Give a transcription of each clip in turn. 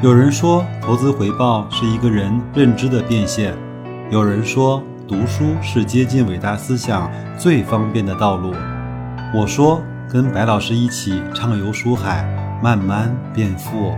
有人说，投资回报是一个人认知的变现；有人说，读书是接近伟大思想最方便的道路。我说，跟白老师一起畅游书海，慢慢变富。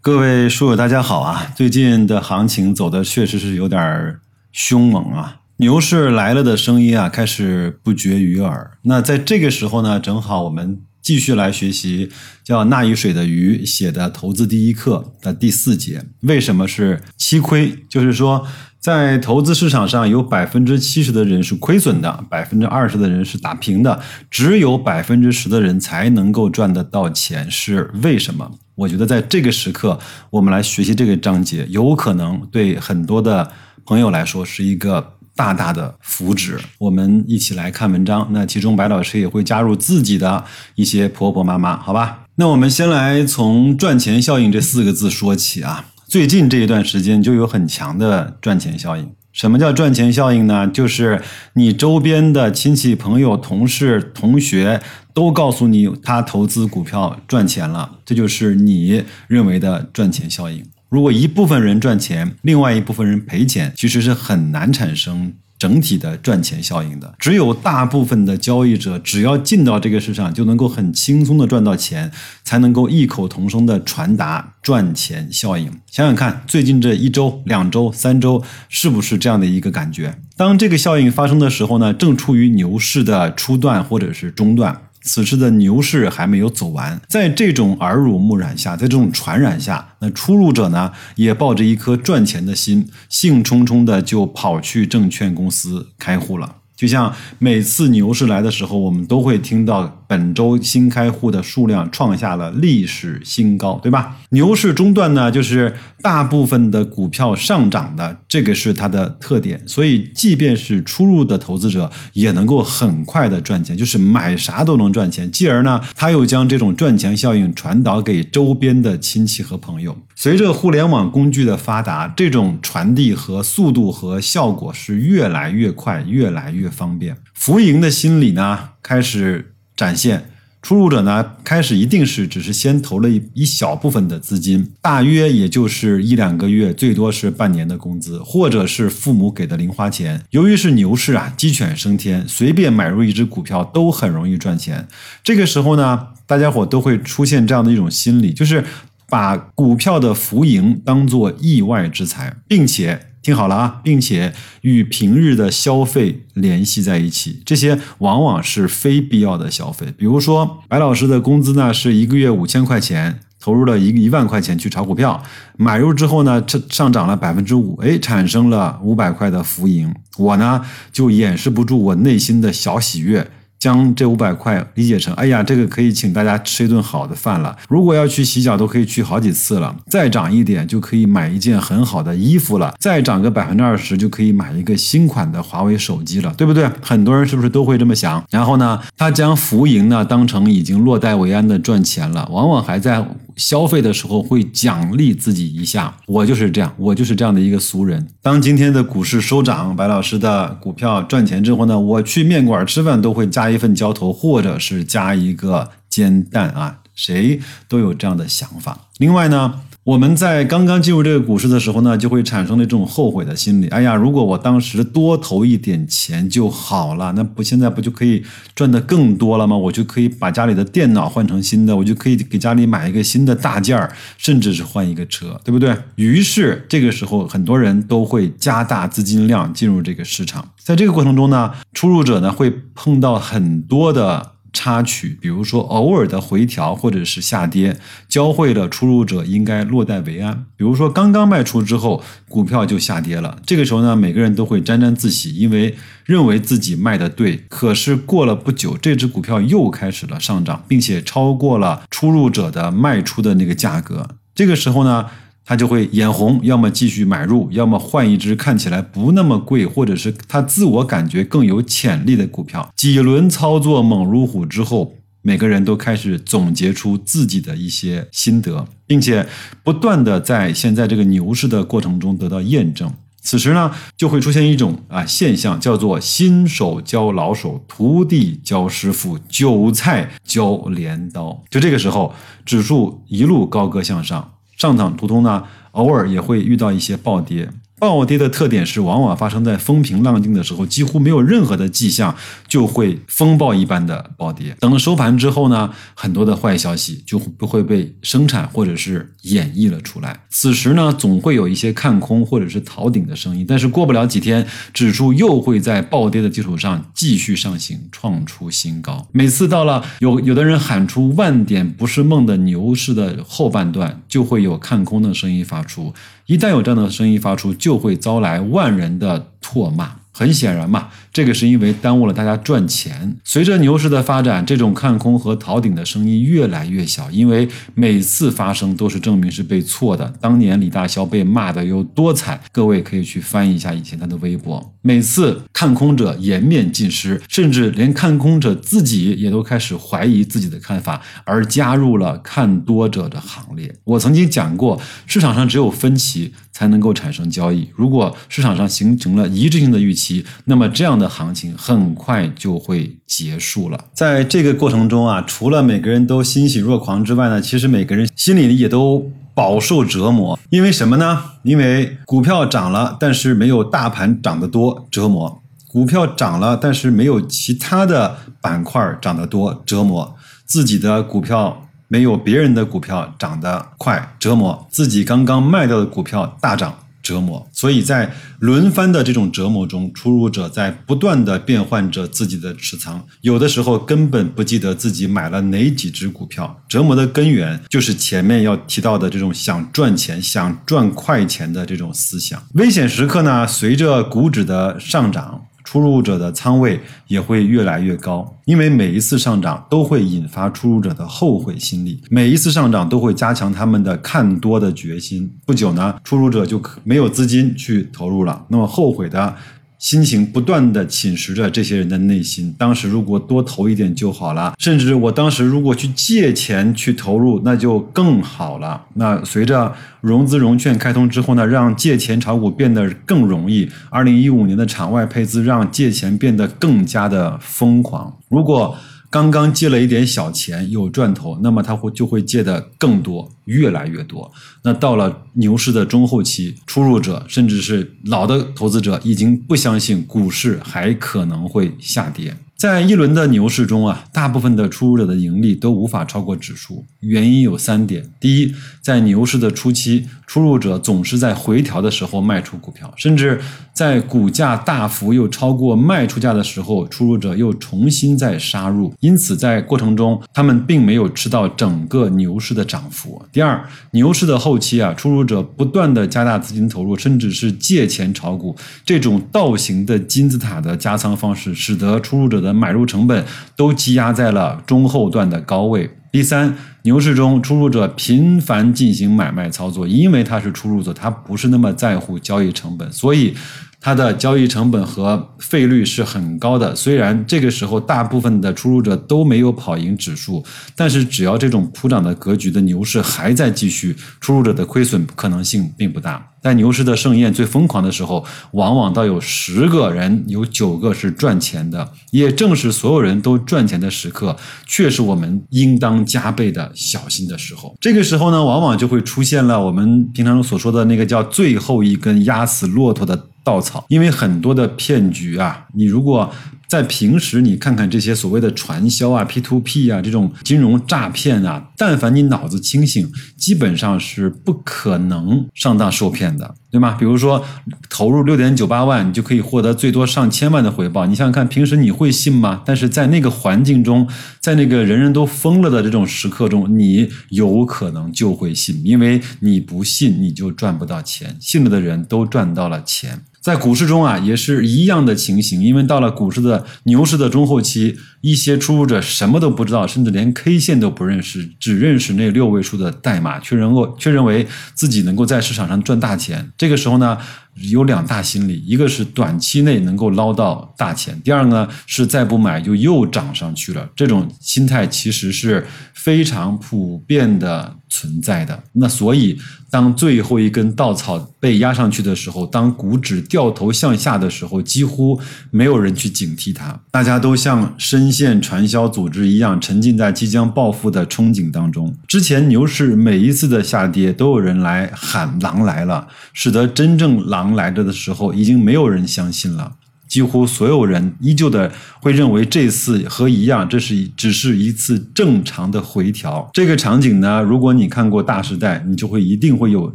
各位书友，大家好啊！最近的行情走的确实是有点凶猛啊。牛市来了的声音啊，开始不绝于耳。那在这个时候呢，正好我们继续来学习叫那一水的鱼写的《投资第一课》的第四节。为什么是七亏？就是说，在投资市场上有百分之七十的人是亏损的，百分之二十的人是打平的，只有百分之十的人才能够赚得到钱。是为什么？我觉得在这个时刻，我们来学习这个章节，有可能对很多的朋友来说是一个。大大的福祉，我们一起来看文章。那其中白老师也会加入自己的一些婆婆妈妈，好吧？那我们先来从赚钱效应这四个字说起啊。最近这一段时间就有很强的赚钱效应。什么叫赚钱效应呢？就是你周边的亲戚、朋友、同事、同学都告诉你他投资股票赚钱了，这就是你认为的赚钱效应。如果一部分人赚钱，另外一部分人赔钱，其实是很难产生整体的赚钱效应的。只有大部分的交易者只要进到这个市场，就能够很轻松的赚到钱，才能够异口同声的传达赚钱效应。想想看，最近这一周、两周、三周，是不是这样的一个感觉？当这个效应发生的时候呢，正处于牛市的初段或者是中段。此时的牛市还没有走完，在这种耳濡目染下，在这种传染下，那出入者呢也抱着一颗赚钱的心，兴冲冲的就跑去证券公司开户了。就像每次牛市来的时候，我们都会听到。本周新开户的数量创下了历史新高，对吧？牛市中段呢，就是大部分的股票上涨的，这个是它的特点。所以，即便是初入的投资者，也能够很快的赚钱，就是买啥都能赚钱。继而呢，他又将这种赚钱效应传导给周边的亲戚和朋友。随着互联网工具的发达，这种传递和速度和效果是越来越快，越来越方便。浮盈的心理呢，开始。展现出入者呢，开始一定是只是先投了一一小部分的资金，大约也就是一两个月，最多是半年的工资，或者是父母给的零花钱。由于是牛市啊，鸡犬升天，随便买入一只股票都很容易赚钱。这个时候呢，大家伙都会出现这样的一种心理，就是把股票的浮盈当做意外之财，并且。听好了啊，并且与平日的消费联系在一起，这些往往是非必要的消费。比如说，白老师的工资呢是一个月五千块钱，投入了一一万块钱去炒股票，买入之后呢，这上涨了百分之五，哎，产生了五百块的浮盈，我呢就掩饰不住我内心的小喜悦。将这五百块理解成，哎呀，这个可以请大家吃一顿好的饭了。如果要去洗脚，都可以去好几次了。再涨一点，就可以买一件很好的衣服了。再涨个百分之二十，就可以买一个新款的华为手机了，对不对？很多人是不是都会这么想？然后呢，他将浮盈呢当成已经落袋为安的赚钱了，往往还在。消费的时候会奖励自己一下，我就是这样，我就是这样的一个俗人。当今天的股市收涨，白老师的股票赚钱之后呢，我去面馆吃饭都会加一份浇头，或者是加一个煎蛋啊，谁都有这样的想法。另外呢。我们在刚刚进入这个股市的时候呢，就会产生了这种后悔的心理。哎呀，如果我当时多投一点钱就好了，那不现在不就可以赚得更多了吗？我就可以把家里的电脑换成新的，我就可以给家里买一个新的大件儿，甚至是换一个车，对不对？于是这个时候，很多人都会加大资金量进入这个市场。在这个过程中呢，出入者呢会碰到很多的。插曲，比如说偶尔的回调或者是下跌，教会了出入者应该落袋为安。比如说刚刚卖出之后，股票就下跌了，这个时候呢，每个人都会沾沾自喜，因为认为自己卖的对。可是过了不久，这只股票又开始了上涨，并且超过了出入者的卖出的那个价格。这个时候呢？他就会眼红，要么继续买入，要么换一只看起来不那么贵，或者是他自我感觉更有潜力的股票。几轮操作猛如虎之后，每个人都开始总结出自己的一些心得，并且不断的在现在这个牛市的过程中得到验证。此时呢，就会出现一种啊现象，叫做新手教老手，徒弟教师傅，韭菜教镰刀。就这个时候，指数一路高歌向上，上涨途中呢，偶尔也会遇到一些暴跌。暴跌的特点是，往往发生在风平浪静的时候，几乎没有任何的迹象，就会风暴一般的暴跌。等收盘之后呢，很多的坏消息就不会被生产或者是演绎了出来。此时呢，总会有一些看空或者是逃顶的声音，但是过不了几天，指数又会在暴跌的基础上继续上行，创出新高。每次到了有有的人喊出万点不是梦的牛市的后半段，就会有看空的声音发出。一旦有这样的声音发出，就会遭来万人的唾骂。很显然嘛，这个是因为耽误了大家赚钱。随着牛市的发展，这种看空和逃顶的声音越来越小，因为每次发生都是证明是被错的。当年李大霄被骂的有多惨，各位可以去翻一下以前他的微博。每次看空者颜面尽失，甚至连看空者自己也都开始怀疑自己的看法，而加入了看多者的行列。我曾经讲过，市场上只有分歧才能够产生交易。如果市场上形成了一致性的预期，那么这样的行情很快就会结束了。在这个过程中啊，除了每个人都欣喜若狂之外呢，其实每个人心里也都饱受折磨。因为什么呢？因为股票涨了，但是没有大盘涨得多，折磨；股票涨了，但是没有其他的板块涨得多，折磨；自己的股票没有别人的股票涨得快，折磨；自己刚刚卖掉的股票大涨。折磨，所以在轮番的这种折磨中，出入者在不断的变换着自己的持仓，有的时候根本不记得自己买了哪几只股票。折磨的根源就是前面要提到的这种想赚钱、想赚快钱的这种思想。危险时刻呢，随着股指的上涨。出入者的仓位也会越来越高，因为每一次上涨都会引发出入者的后悔心理，每一次上涨都会加强他们的看多的决心。不久呢，出入者就可没有资金去投入了，那么后悔的。心情不断的侵蚀着这些人的内心。当时如果多投一点就好了，甚至我当时如果去借钱去投入，那就更好了。那随着融资融券开通之后呢，让借钱炒股变得更容易。二零一五年的场外配资让借钱变得更加的疯狂。如果刚刚借了一点小钱有赚头，那么他会就会借的更多，越来越多。那到了牛市的中后期，初入者甚至是老的投资者已经不相信股市还可能会下跌。在一轮的牛市中啊，大部分的出入者的盈利都无法超过指数。原因有三点：第一，在牛市的初期，出入者总是在回调的时候卖出股票，甚至在股价大幅又超过卖出价的时候，出入者又重新再杀入。因此，在过程中，他们并没有吃到整个牛市的涨幅。第二，牛市的后期啊，出入者不断的加大资金投入，甚至是借钱炒股，这种倒行的金字塔的加仓方式，使得出入者的买入成本都积压在了中后段的高位。第三，牛市中出入者频繁进行买卖操作，因为他是出入者，他不是那么在乎交易成本，所以。他的交易成本和费率是很高的。虽然这个时候大部分的出入者都没有跑赢指数，但是只要这种普涨的格局的牛市还在继续，出入者的亏损可能性并不大。在牛市的盛宴最疯狂的时候，往往到有十个人有九个是赚钱的。也正是所有人都赚钱的时刻，却是我们应当加倍的小心的时候。这个时候呢，往往就会出现了我们平常所说的那个叫最后一根压死骆驼的。稻草，因为很多的骗局啊，你如果在平时你看看这些所谓的传销啊、P to P 啊这种金融诈骗啊，但凡你脑子清醒，基本上是不可能上当受骗的，对吗？比如说投入六点九八万，你就可以获得最多上千万的回报，你想想看，平时你会信吗？但是在那个环境中，在那个人人都疯了的这种时刻中，你有可能就会信，因为你不信你就赚不到钱，信了的人都赚到了钱。在股市中啊，也是一样的情形。因为到了股市的牛市的中后期，一些出入者什么都不知道，甚至连 K 线都不认识，只认识那六位数的代码，却认够却认为自己能够在市场上赚大钱。这个时候呢，有两大心理：一个是短期内能够捞到大钱；第二个呢，是再不买就又涨上去了。这种心态其实是非常普遍的。存在的。那所以，当最后一根稻草被压上去的时候，当股指掉头向下的时候，几乎没有人去警惕它，大家都像深陷传销组织一样，沉浸在即将暴富的憧憬当中。之前牛市每一次的下跌，都有人来喊“狼来了”，使得真正狼来着的时候，已经没有人相信了。几乎所有人依旧的会认为这次和一样，这是只是一次正常的回调。这个场景呢，如果你看过《大时代》，你就会一定会有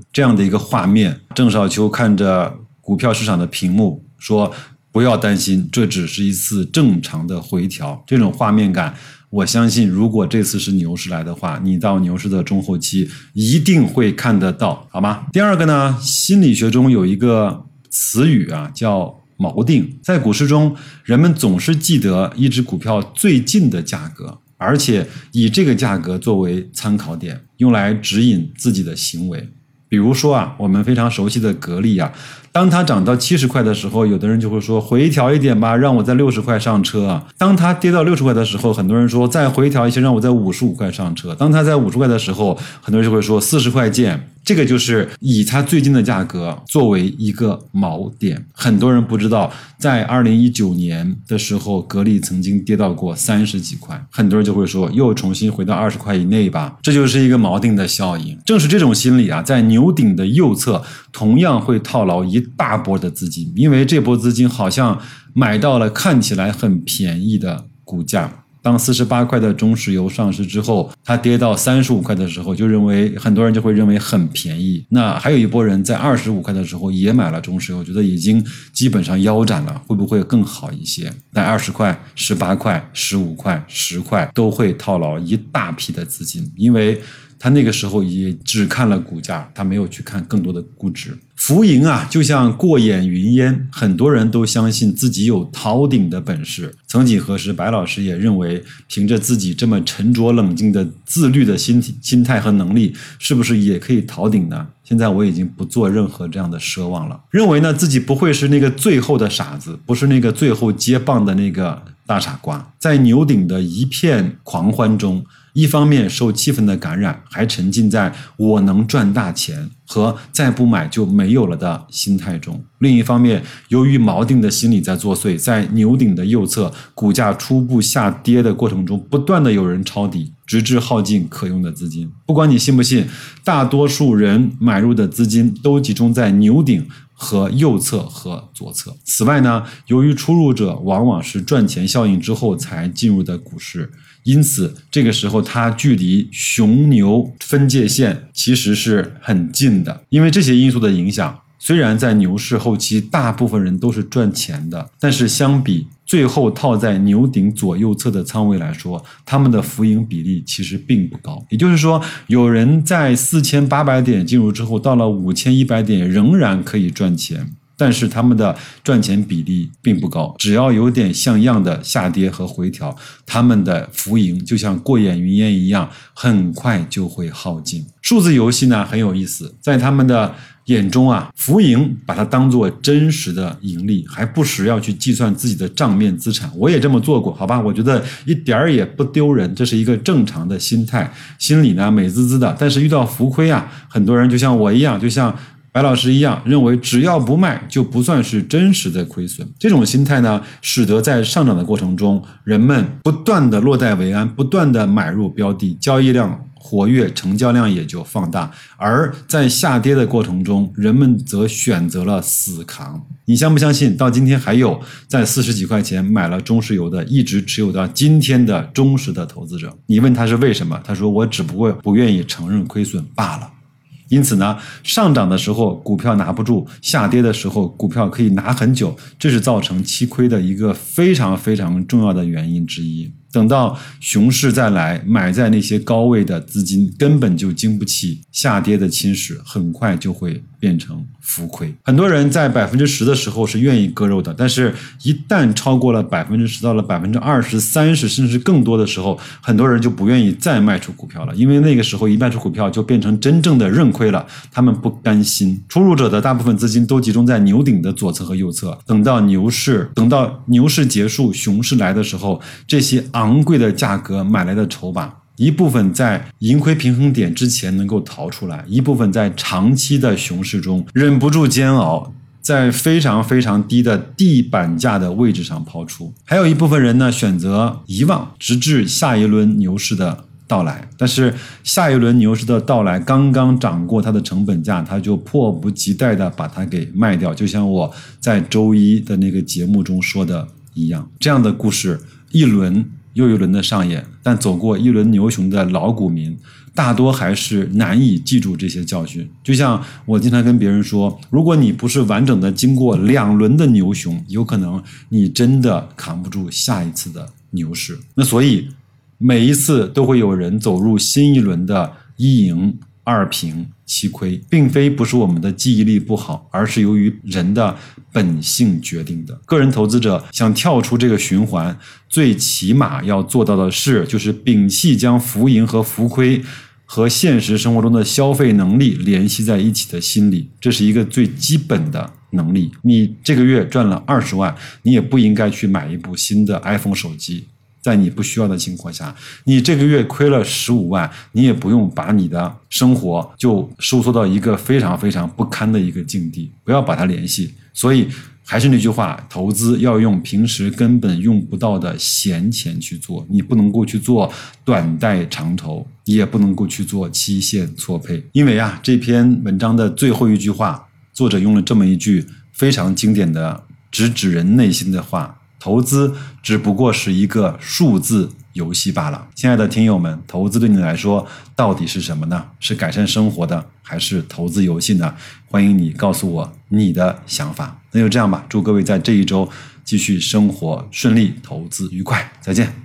这样的一个画面：郑少秋看着股票市场的屏幕说：“不要担心，这只是一次正常的回调。”这种画面感，我相信，如果这次是牛市来的话，你到牛市的中后期一定会看得到，好吗？第二个呢，心理学中有一个词语啊，叫。锚定在股市中，人们总是记得一只股票最近的价格，而且以这个价格作为参考点，用来指引自己的行为。比如说啊，我们非常熟悉的格力啊，当它涨到七十块的时候，有的人就会说回调一点吧，让我在六十块上车。当它跌到六十块的时候，很多人说再回调一些，让我在五十五块上车。当它在五十块的时候，很多人就会说四十块见。这个就是以它最近的价格作为一个锚点。很多人不知道，在二零一九年的时候，格力曾经跌到过三十几块，很多人就会说又重新回到二十块以内吧。这就是一个锚定的效应。正是这种心理啊，在牛顶的右侧同样会套牢一大波的资金，因为这波资金好像买到了看起来很便宜的股价。当四十八块的中石油上市之后，它跌到三十五块的时候，就认为很多人就会认为很便宜。那还有一波人在二十五块的时候也买了中石油，觉得已经基本上腰斩了，会不会更好一些？在二十块、十八块、十五块、十块都会套牢一大批的资金，因为。他那个时候也只看了股价，他没有去看更多的估值。浮盈啊，就像过眼云烟，很多人都相信自己有逃顶的本事。曾几何时，白老师也认为，凭着自己这么沉着冷静的自律的心心态和能力，是不是也可以逃顶呢？现在我已经不做任何这样的奢望了，认为呢自己不会是那个最后的傻子，不是那个最后接棒的那个大傻瓜，在牛顶的一片狂欢中。一方面受气氛的感染，还沉浸在我能赚大钱和再不买就没有了的心态中；另一方面，由于锚定的心理在作祟，在牛顶的右侧，股价初步下跌的过程中，不断的有人抄底，直至耗尽可用的资金。不管你信不信，大多数人买入的资金都集中在牛顶和右侧和左侧。此外呢，由于出入者往往是赚钱效应之后才进入的股市。因此，这个时候它距离熊牛分界线其实是很近的。因为这些因素的影响，虽然在牛市后期大部分人都是赚钱的，但是相比最后套在牛顶左右侧的仓位来说，他们的浮盈比例其实并不高。也就是说，有人在四千八百点进入之后，到了五千一百点仍然可以赚钱。但是他们的赚钱比例并不高，只要有点像样的下跌和回调，他们的浮盈就像过眼云烟一样，很快就会耗尽。数字游戏呢很有意思，在他们的眼中啊，浮盈把它当做真实的盈利，还不时要去计算自己的账面资产。我也这么做过，好吧？我觉得一点儿也不丢人，这是一个正常的心态，心里呢美滋滋的。但是遇到浮亏啊，很多人就像我一样，就像。白老师一样认为，只要不卖就不算是真实的亏损。这种心态呢，使得在上涨的过程中，人们不断的落袋为安，不断的买入标的，交易量活跃，成交量也就放大；而在下跌的过程中，人们则选择了死扛。你相不相信？到今天还有在四十几块钱买了中石油的，一直持有到今天的忠实的投资者。你问他是为什么？他说：“我只不过不愿意承认亏损罢了。”因此呢，上涨的时候股票拿不住，下跌的时候股票可以拿很久，这是造成期亏的一个非常非常重要的原因之一。等到熊市再来，买在那些高位的资金根本就经不起下跌的侵蚀，很快就会变成浮亏。很多人在百分之十的时候是愿意割肉的，但是一旦超过了百分之十，到了百分之二十三十，甚至更多的时候，很多人就不愿意再卖出股票了，因为那个时候一卖出股票就变成真正的认亏了，他们不甘心。出入者的大部分资金都集中在牛顶的左侧和右侧，等到牛市，等到牛市结束，熊市来的时候，这些昂。贵的价格买来的筹码，一部分在盈亏平衡点之前能够逃出来，一部分在长期的熊市中忍不住煎熬，在非常非常低的地板价的位置上抛出。还有一部分人呢，选择遗忘，直至下一轮牛市的到来。但是下一轮牛市的到来刚刚涨过它的成本价，他就迫不及待的把它给卖掉。就像我在周一的那个节目中说的一样，这样的故事一轮。又一轮的上演，但走过一轮牛熊的老股民，大多还是难以记住这些教训。就像我经常跟别人说，如果你不是完整的经过两轮的牛熊，有可能你真的扛不住下一次的牛市。那所以，每一次都会有人走入新一轮的一赢。二平七亏，并非不是我们的记忆力不好，而是由于人的本性决定的。个人投资者想跳出这个循环，最起码要做到的事，就是摒弃将浮盈和浮亏和现实生活中的消费能力联系在一起的心理。这是一个最基本的能力。你这个月赚了二十万，你也不应该去买一部新的 iPhone 手机。在你不需要的情况下，你这个月亏了十五万，你也不用把你的生活就收缩到一个非常非常不堪的一个境地，不要把它联系。所以还是那句话，投资要用平时根本用不到的闲钱去做，你不能够去做短贷长投，你也不能够去做期限错配。因为啊，这篇文章的最后一句话，作者用了这么一句非常经典的直指人内心的话。投资只不过是一个数字游戏罢了，亲爱的听友们，投资对你来说到底是什么呢？是改善生活的，还是投资游戏呢？欢迎你告诉我你的想法。那就这样吧，祝各位在这一周继续生活顺利，投资愉快，再见。